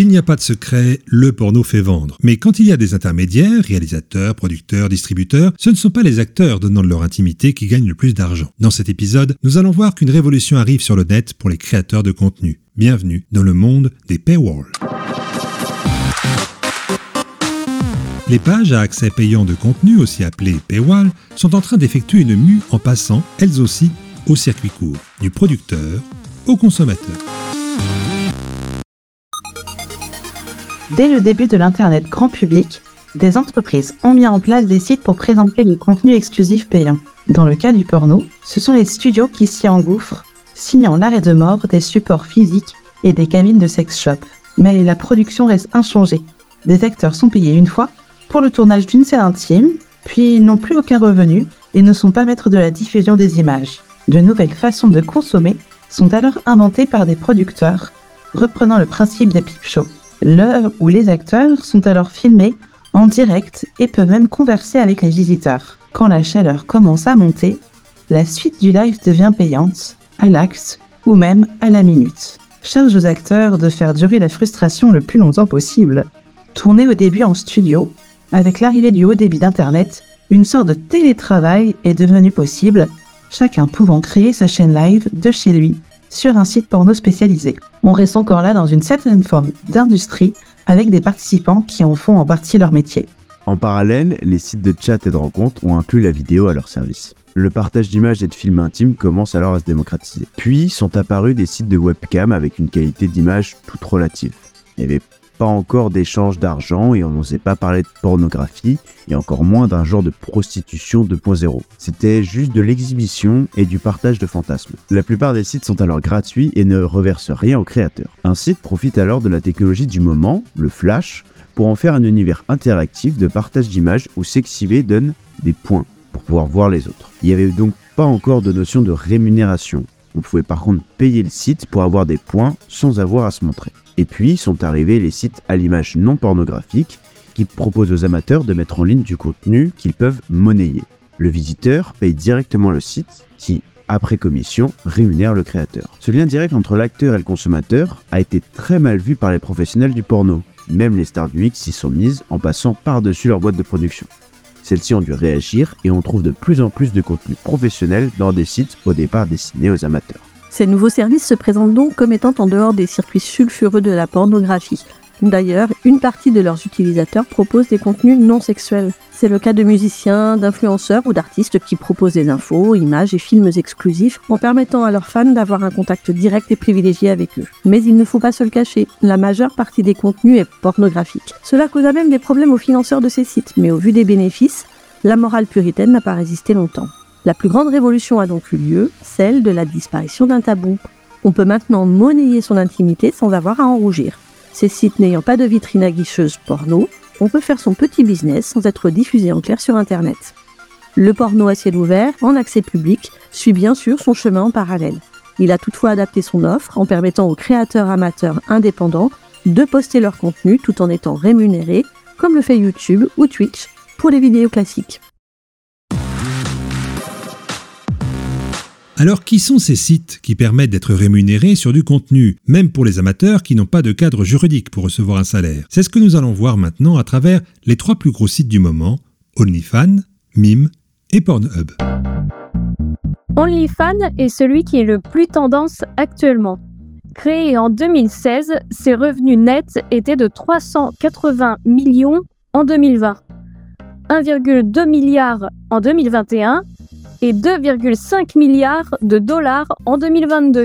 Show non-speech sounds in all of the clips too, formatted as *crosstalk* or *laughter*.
Il n'y a pas de secret, le porno fait vendre. Mais quand il y a des intermédiaires, réalisateurs, producteurs, distributeurs, ce ne sont pas les acteurs donnant de leur intimité qui gagnent le plus d'argent. Dans cet épisode, nous allons voir qu'une révolution arrive sur le net pour les créateurs de contenu. Bienvenue dans le monde des paywalls. Les pages à accès payant de contenu, aussi appelées paywall, sont en train d'effectuer une mue en passant, elles aussi, au circuit court, du producteur au consommateur. Dès le début de l'Internet grand public, des entreprises ont mis en place des sites pour présenter du contenu exclusif payant. Dans le cas du porno, ce sont les studios qui s'y engouffrent, signant l'arrêt de mort des supports physiques et des cabines de sex shop. Mais la production reste inchangée. Des acteurs sont payés une fois pour le tournage d'une scène intime, puis n'ont plus aucun revenu et ne sont pas maîtres de la diffusion des images. De nouvelles façons de consommer sont alors inventées par des producteurs, reprenant le principe des peep shows l'heure où les acteurs sont alors filmés en direct et peuvent même converser avec les visiteurs. Quand la chaleur commence à monter, la suite du live devient payante, à l'axe ou même à la minute. Charge aux acteurs de faire durer la frustration le plus longtemps possible. Tourner au début en studio, avec l'arrivée du haut débit d'Internet, une sorte de télétravail est devenue possible, chacun pouvant créer sa chaîne live de chez lui sur un site porno spécialisé. On reste encore là dans une certaine forme d'industrie avec des participants qui en font en partie leur métier. En parallèle, les sites de chat et de rencontres ont inclus la vidéo à leur service. Le partage d'images et de films intimes commence alors à se démocratiser. Puis sont apparus des sites de webcam avec une qualité d'image toute relative. Pas encore d'échange d'argent et on n'osait pas parler de pornographie et encore moins d'un genre de prostitution 2.0. C'était juste de l'exhibition et du partage de fantasmes. La plupart des sites sont alors gratuits et ne reversent rien aux créateurs. Un site profite alors de la technologie du moment, le flash, pour en faire un univers interactif de partage d'images où Sexybay donne des points pour pouvoir voir les autres. Il n'y avait donc pas encore de notion de rémunération. On pouvait par contre payer le site pour avoir des points sans avoir à se montrer. Et puis sont arrivés les sites à l'image non pornographique qui proposent aux amateurs de mettre en ligne du contenu qu'ils peuvent monnayer. Le visiteur paye directement le site qui, après commission, rémunère le créateur. Ce lien direct entre l'acteur et le consommateur a été très mal vu par les professionnels du porno. Même les stars du X s'y sont mises en passant par-dessus leur boîte de production. Celles-ci ont dû réagir et on trouve de plus en plus de contenu professionnel dans des sites au départ destinés aux amateurs. Ces nouveaux services se présentent donc comme étant en dehors des circuits sulfureux de la pornographie. D'ailleurs, une partie de leurs utilisateurs proposent des contenus non sexuels. C'est le cas de musiciens, d'influenceurs ou d'artistes qui proposent des infos, images et films exclusifs en permettant à leurs fans d'avoir un contact direct et privilégié avec eux. Mais il ne faut pas se le cacher, la majeure partie des contenus est pornographique. Cela causa même des problèmes aux financeurs de ces sites, mais au vu des bénéfices, la morale puritaine n'a pas résisté longtemps. La plus grande révolution a donc eu lieu, celle de la disparition d'un tabou. On peut maintenant monnayer son intimité sans avoir à en rougir. Ces sites n'ayant pas de vitrine aguicheuse porno, on peut faire son petit business sans être diffusé en clair sur Internet. Le porno à ciel ouvert, en accès public, suit bien sûr son chemin en parallèle. Il a toutefois adapté son offre en permettant aux créateurs amateurs indépendants de poster leur contenu tout en étant rémunérés, comme le fait YouTube ou Twitch pour les vidéos classiques. Alors qui sont ces sites qui permettent d'être rémunérés sur du contenu, même pour les amateurs qui n'ont pas de cadre juridique pour recevoir un salaire? C'est ce que nous allons voir maintenant à travers les trois plus gros sites du moment, OnlyFans, Mime et Pornhub. OnlyFans est celui qui est le plus tendance actuellement. Créé en 2016, ses revenus nets étaient de 380 millions en 2020, 1,2 milliard en 2021 et 2,5 milliards de dollars en 2022.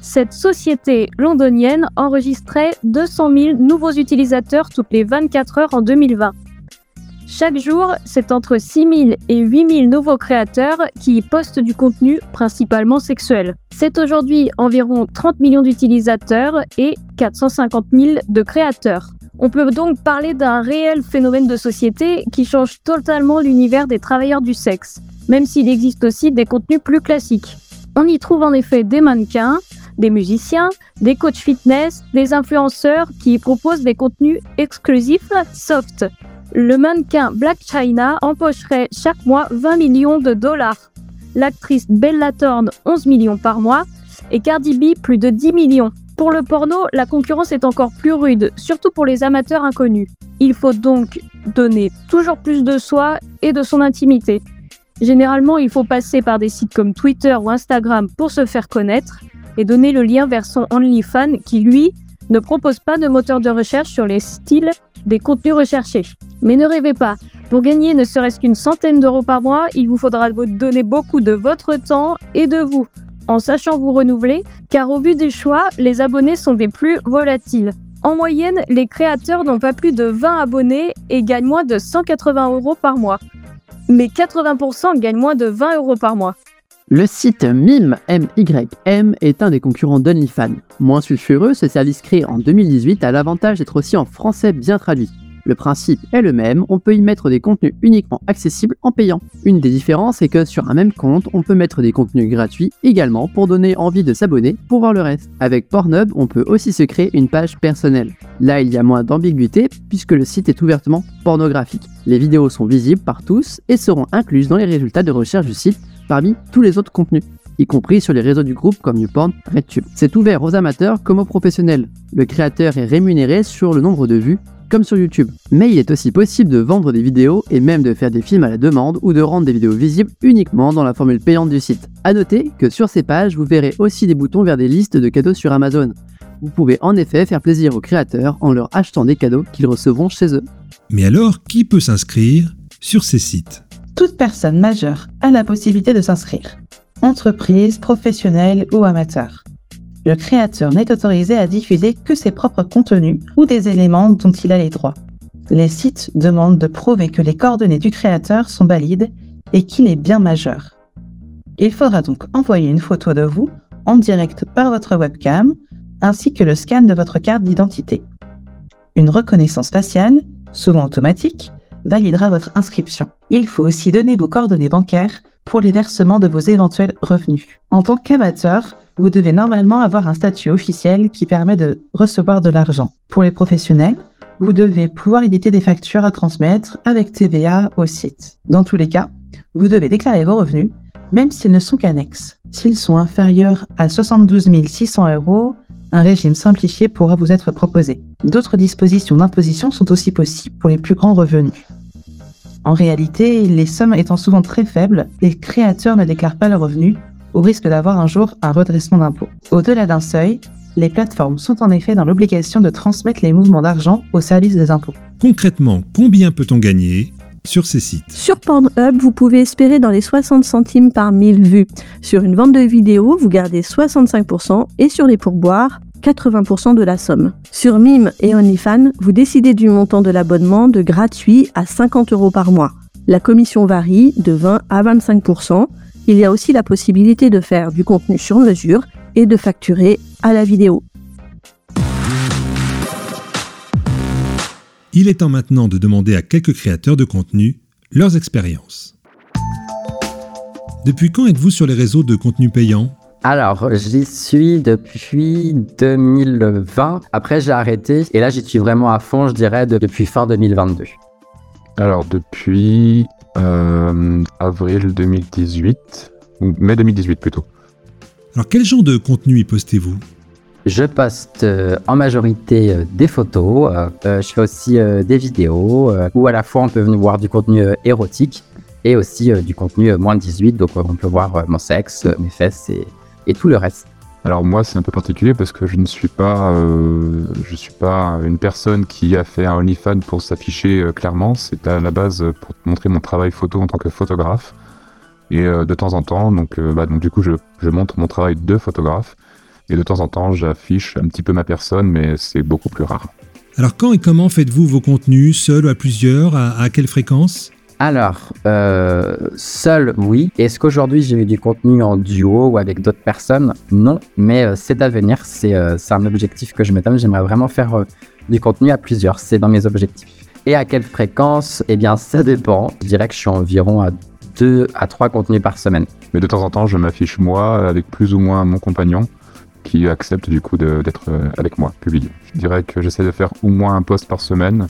Cette société londonienne enregistrait 200 000 nouveaux utilisateurs toutes les 24 heures en 2020. Chaque jour, c'est entre 6 000 et 8 000 nouveaux créateurs qui y postent du contenu principalement sexuel. C'est aujourd'hui environ 30 millions d'utilisateurs et 450 000 de créateurs. On peut donc parler d'un réel phénomène de société qui change totalement l'univers des travailleurs du sexe même s'il existe aussi des contenus plus classiques. On y trouve en effet des mannequins, des musiciens, des coachs fitness, des influenceurs qui proposent des contenus exclusifs soft. Le mannequin Black China empocherait chaque mois 20 millions de dollars. L'actrice Bella Thorne 11 millions par mois et Cardi B plus de 10 millions. Pour le porno, la concurrence est encore plus rude, surtout pour les amateurs inconnus. Il faut donc donner toujours plus de soi et de son intimité. Généralement, il faut passer par des sites comme Twitter ou Instagram pour se faire connaître et donner le lien vers son OnlyFans qui, lui, ne propose pas de moteur de recherche sur les styles des contenus recherchés. Mais ne rêvez pas, pour gagner ne serait-ce qu'une centaine d'euros par mois, il vous faudra donner beaucoup de votre temps et de vous, en sachant vous renouveler, car au vu des choix, les abonnés sont des plus volatiles. En moyenne, les créateurs n'ont pas plus de 20 abonnés et gagnent moins de 180 euros par mois. Mais 80% gagnent moins de 20 euros par mois. Le site MIM, MYM est un des concurrents d'OnlyFans. Moins sulfureux, ce service créé en 2018 a l'avantage d'être aussi en français bien traduit. Le principe est le même, on peut y mettre des contenus uniquement accessibles en payant. Une des différences est que sur un même compte, on peut mettre des contenus gratuits également pour donner envie de s'abonner pour voir le reste. Avec Pornhub, on peut aussi se créer une page personnelle. Là, il y a moins d'ambiguïté puisque le site est ouvertement pornographique. Les vidéos sont visibles par tous et seront incluses dans les résultats de recherche du site parmi tous les autres contenus, y compris sur les réseaux du groupe comme YouPorn, RedTube. C'est ouvert aux amateurs comme aux professionnels. Le créateur est rémunéré sur le nombre de vues comme sur YouTube. Mais il est aussi possible de vendre des vidéos et même de faire des films à la demande ou de rendre des vidéos visibles uniquement dans la formule payante du site. A noter que sur ces pages, vous verrez aussi des boutons vers des listes de cadeaux sur Amazon. Vous pouvez en effet faire plaisir aux créateurs en leur achetant des cadeaux qu'ils recevront chez eux. Mais alors, qui peut s'inscrire sur ces sites? Toute personne majeure a la possibilité de s'inscrire, entreprise, professionnelle ou amateur. Le créateur n'est autorisé à diffuser que ses propres contenus ou des éléments dont il a les droits. Les sites demandent de prouver que les coordonnées du créateur sont valides et qu'il est bien majeur. Il faudra donc envoyer une photo de vous en direct par votre webcam ainsi que le scan de votre carte d'identité. Une reconnaissance faciale, souvent automatique, validera votre inscription. Il faut aussi donner vos coordonnées bancaires pour les versements de vos éventuels revenus. En tant qu'amateur, vous devez normalement avoir un statut officiel qui permet de recevoir de l'argent. Pour les professionnels, vous devez pouvoir éditer des factures à transmettre avec TVA au site. Dans tous les cas, vous devez déclarer vos revenus, même s'ils ne sont qu'annexes. S'ils sont inférieurs à 72 600 euros, un régime simplifié pourra vous être proposé. D'autres dispositions d'imposition sont aussi possibles pour les plus grands revenus. En réalité, les sommes étant souvent très faibles, les créateurs ne déclarent pas leurs revenus au risque d'avoir un jour un redressement d'impôt. Au-delà d'un seuil, les plateformes sont en effet dans l'obligation de transmettre les mouvements d'argent au service des impôts. Concrètement, combien peut-on gagner sur ces sites? Sur Pornhub, vous pouvez espérer dans les 60 centimes par 1000 vues. Sur une vente de vidéos, vous gardez 65% et sur les pourboires, 80% de la somme. Sur Mime et OnlyFans, vous décidez du montant de l'abonnement de gratuit à 50 euros par mois. La commission varie de 20 à 25%. Il y a aussi la possibilité de faire du contenu sur mesure et de facturer à la vidéo. Il est temps maintenant de demander à quelques créateurs de contenu leurs expériences. Depuis quand êtes-vous sur les réseaux de contenu payant? Alors, j'y suis depuis 2020. Après, j'ai arrêté et là, j'y suis vraiment à fond, je dirais, depuis fin 2022. Alors, depuis avril 2018, ou mai 2018 plutôt. Alors, quel genre de contenu y postez-vous? Je poste euh, en majorité euh, des photos, euh, je fais aussi des vidéos, où à la fois on peut venir voir du contenu érotique et aussi du contenu moins de 18, donc on peut voir mon sexe, mes fesses et, tout le reste. Alors moi c'est un peu particulier parce que je ne suis pas, pas une personne qui a fait un OnlyFans pour s'afficher clairement. C'est à la base pour montrer mon travail photo en tant que photographe. Et de temps en temps, donc, bah, donc du coup je, je montre mon travail de photographe. Et de temps en temps, j'affiche un petit peu ma personne, mais c'est beaucoup plus rare. Alors quand et comment faites-vous vos contenus, seul ou à plusieurs À, quelle fréquence? Alors, euh, seul, oui. Est-ce qu'aujourd'hui j'ai eu du contenu en duo ou avec d'autres personnes? Non, mais euh, c'est à venir. Euh, c'est un objectif que je me donne. J'aimerais vraiment faire du contenu à plusieurs. C'est dans mes objectifs. Et à quelle fréquence? Eh bien, ça dépend. Je dirais que je suis environ à 2 à 3 contenus par semaine. Mais de temps en temps, je m'affiche moi avec plus ou moins mon compagnon qui accepte du coup d'être avec moi, publié. Je dirais que j'essaie de faire au moins un post par semaine,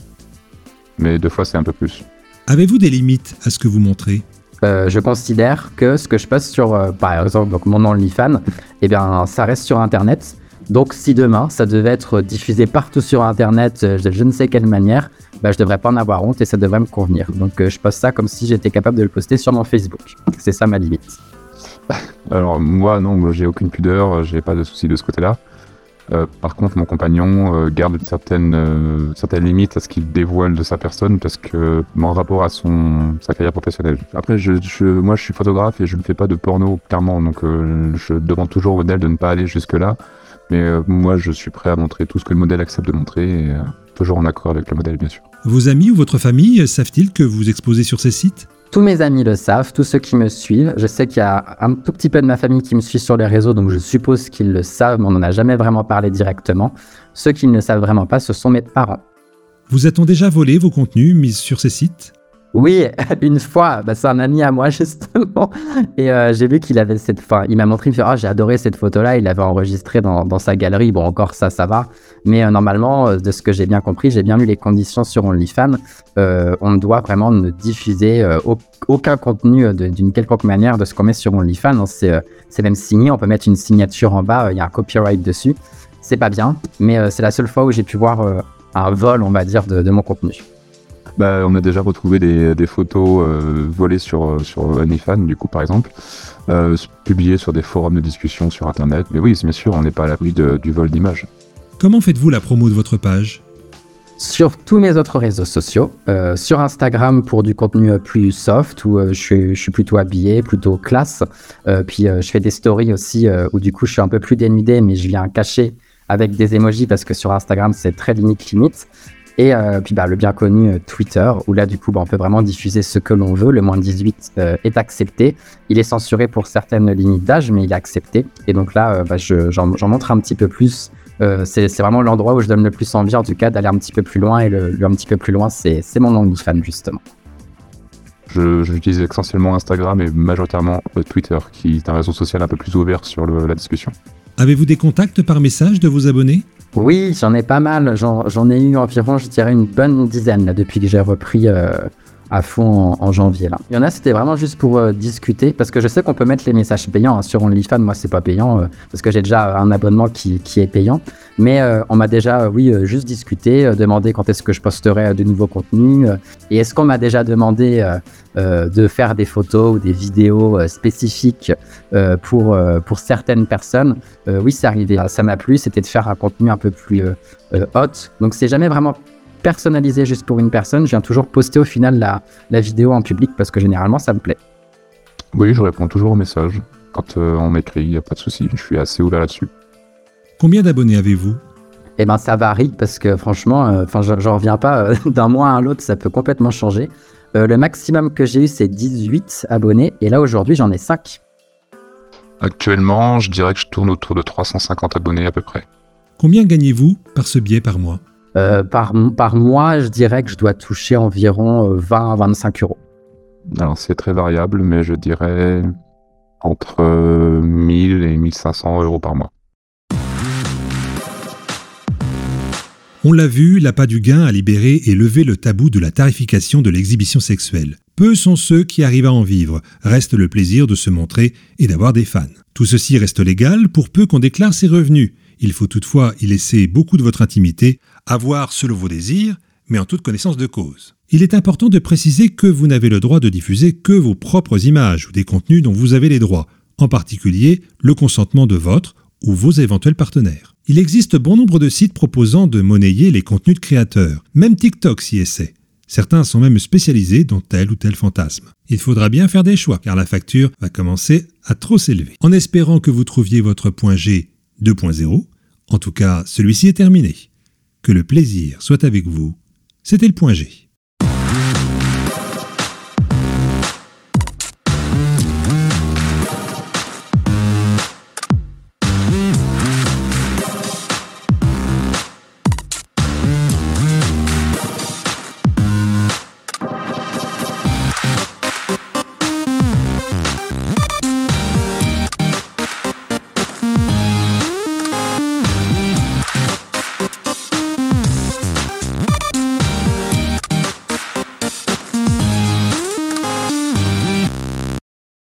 mais deux fois c'est un peu plus. Avez-vous des limites à ce que vous montrez? Euh, je considère que ce que je poste sur, euh, par exemple, donc mon OnlyFans, eh bien, ça reste sur Internet. Donc si demain ça devait être diffusé partout sur Internet euh, de je ne sais quelle manière, bah, je devrais pas en avoir honte et ça devrait me convenir. Donc euh, je poste ça comme si j'étais capable de le poster sur mon Facebook. C'est ça ma limite. *laughs* Alors moi non, j'ai aucune pudeur, j'ai pas de soucis de ce côté-là. Euh, par contre, mon compagnon euh, garde certaines, euh, certaines limites à ce qu'il dévoile de sa personne parce que en rapport à sa carrière professionnelle. Après, moi, je suis photographe et je ne fais pas de porno clairement, donc je demande toujours au modèle de ne pas aller jusque là. Mais moi, je suis prêt à montrer tout ce que le modèle accepte de montrer, toujours en accord avec le modèle, bien sûr. Vos amis ou votre famille savent-ils que vous exposez sur ces sites? Tous mes amis le savent, tous ceux qui me suivent. Je sais qu'il y a un tout petit peu de ma famille qui me suit sur les réseaux, donc je suppose qu'ils le savent, mais on n'en a jamais vraiment parlé directement. Ceux qui ne le savent vraiment pas, ce sont mes parents. Vous a-t-on déjà volé vos contenus mis sur ces sites? Oui, *laughs* une fois, bah, c'est un ami à moi *laughs* justement, et euh, j'ai vu qu'il avait cette, enfin, il m'a montré, il me fait, ah, j'ai adoré cette photo-là, il l'avait enregistrée dans, dans, sa galerie. Bon, encore ça, ça va, mais euh, normalement, euh, de ce que j'ai bien compris, j'ai bien lu les conditions sur OnlyFans. on ne doit vraiment ne diffuser aucun contenu d'une quelconque manière de ce qu'on met sur OnlyFans. C'est, même signé, on peut mettre une signature en bas, il y a un copyright dessus. C'est pas bien, mais c'est la seule fois où j'ai pu voir un vol, on va dire, de mon contenu. Bah, on a déjà retrouvé des, photos euh, volées sur, sur OnlyFans, du coup, par exemple, euh, publiées sur des forums de discussion sur Internet. Mais oui, bien sûr, on n'est pas à l'abri du vol d'images. Comment faites-vous la promo de votre page? Sur tous mes autres réseaux sociaux, euh, sur Instagram pour du contenu plus soft où je, suis, je, suis, plutôt habillé, plutôt classe. puis je fais des stories aussi où du coup je suis un peu plus dénudé mais je viens cacher avec des emojis parce que sur Instagram c'est très limite limite. Et euh, puis bah, le bien connu euh, Twitter, où là, du coup, bah, on peut vraiment diffuser ce que l'on veut. Le moins de 18 euh, est accepté. Il est censuré pour certaines limites d'âge, mais il est accepté. Et donc là, bah, j'en montre un petit peu plus. c'est vraiment l'endroit où je donne le plus envie, en tout cas, d'aller un petit peu plus loin. Et le, un petit peu plus loin, c'est mon OnlyFans, justement. J'utilise essentiellement Instagram et majoritairement Twitter, qui est un réseau social un peu plus ouvert sur la discussion. Avez-vous des contacts par message de vos abonnés? Oui, j'en ai pas mal. J'en ai eu environ, je dirais, une bonne dizaine là, depuis que j'ai repris euh, à fond en, janvier. Là. Il y en a, c'était vraiment juste pour euh, discuter, parce que je sais qu'on peut mettre les messages payants hein, sur OnlyFans. Moi, c'est pas payant, euh, parce que j'ai déjà un abonnement qui, qui est payant. Mais on m'a déjà, oui, juste discuté, demandé quand est-ce que je posterai de nouveaux contenus. et est-ce qu'on m'a déjà demandé de faire des photos ou des vidéos spécifiques pour, pour certaines personnes? Oui, c'est arrivé. Ça m'a plu, c'était de faire un contenu un peu plus hot. Donc, c'est jamais vraiment personnalisé juste pour une personne, je viens toujours poster au final la, la vidéo en public parce que généralement ça me plaît. Oui, je réponds toujours aux messages. Quand euh, on m'écrit, il n'y a pas de souci, je suis assez ouvert là-dessus. Combien d'abonnés avez-vous? Eh ben ça varie parce que franchement, euh, enfin je j'en reviens pas euh, *laughs* d'un mois à l'autre, ça peut complètement changer. le maximum que j'ai eu c'est 18 abonnés et là aujourd'hui j'en ai 5. Actuellement, je dirais que je tourne autour de 350 abonnés à peu près. Combien gagnez-vous par ce biais par mois? Euh, par, par mois, je dirais que je dois toucher environ 20 euh, à 25 euros. Alors c'est très variable, mais je dirais entre 1000 et 1500 euros par mois. On l'a vu, l'appât du gain a libéré et levé le tabou de la tarification de l'exhibition sexuelle. Peu sont ceux qui arrivent à en vivre, reste le plaisir de se montrer et d'avoir des fans. Tout ceci reste légal pour peu qu'on déclare ses revenus. Il faut toutefois y laisser beaucoup de votre intimité, avoir selon vos désirs, mais en toute connaissance de cause. Il est important de préciser que vous n'avez le droit de diffuser que vos propres images ou des contenus dont vous avez les droits, en particulier le consentement de votre ou vos éventuels partenaires. Il existe bon nombre de sites proposant de monnayer les contenus de créateurs, même TikTok s'y essaie. Certains sont même spécialisés dans tel ou tel fantasme. Il faudra bien faire des choix car la facture va commencer à trop s'élever. En espérant que vous trouviez votre point G 2.0, en tout cas, celui-ci est terminé. Que le plaisir soit avec vous. C'était le point G.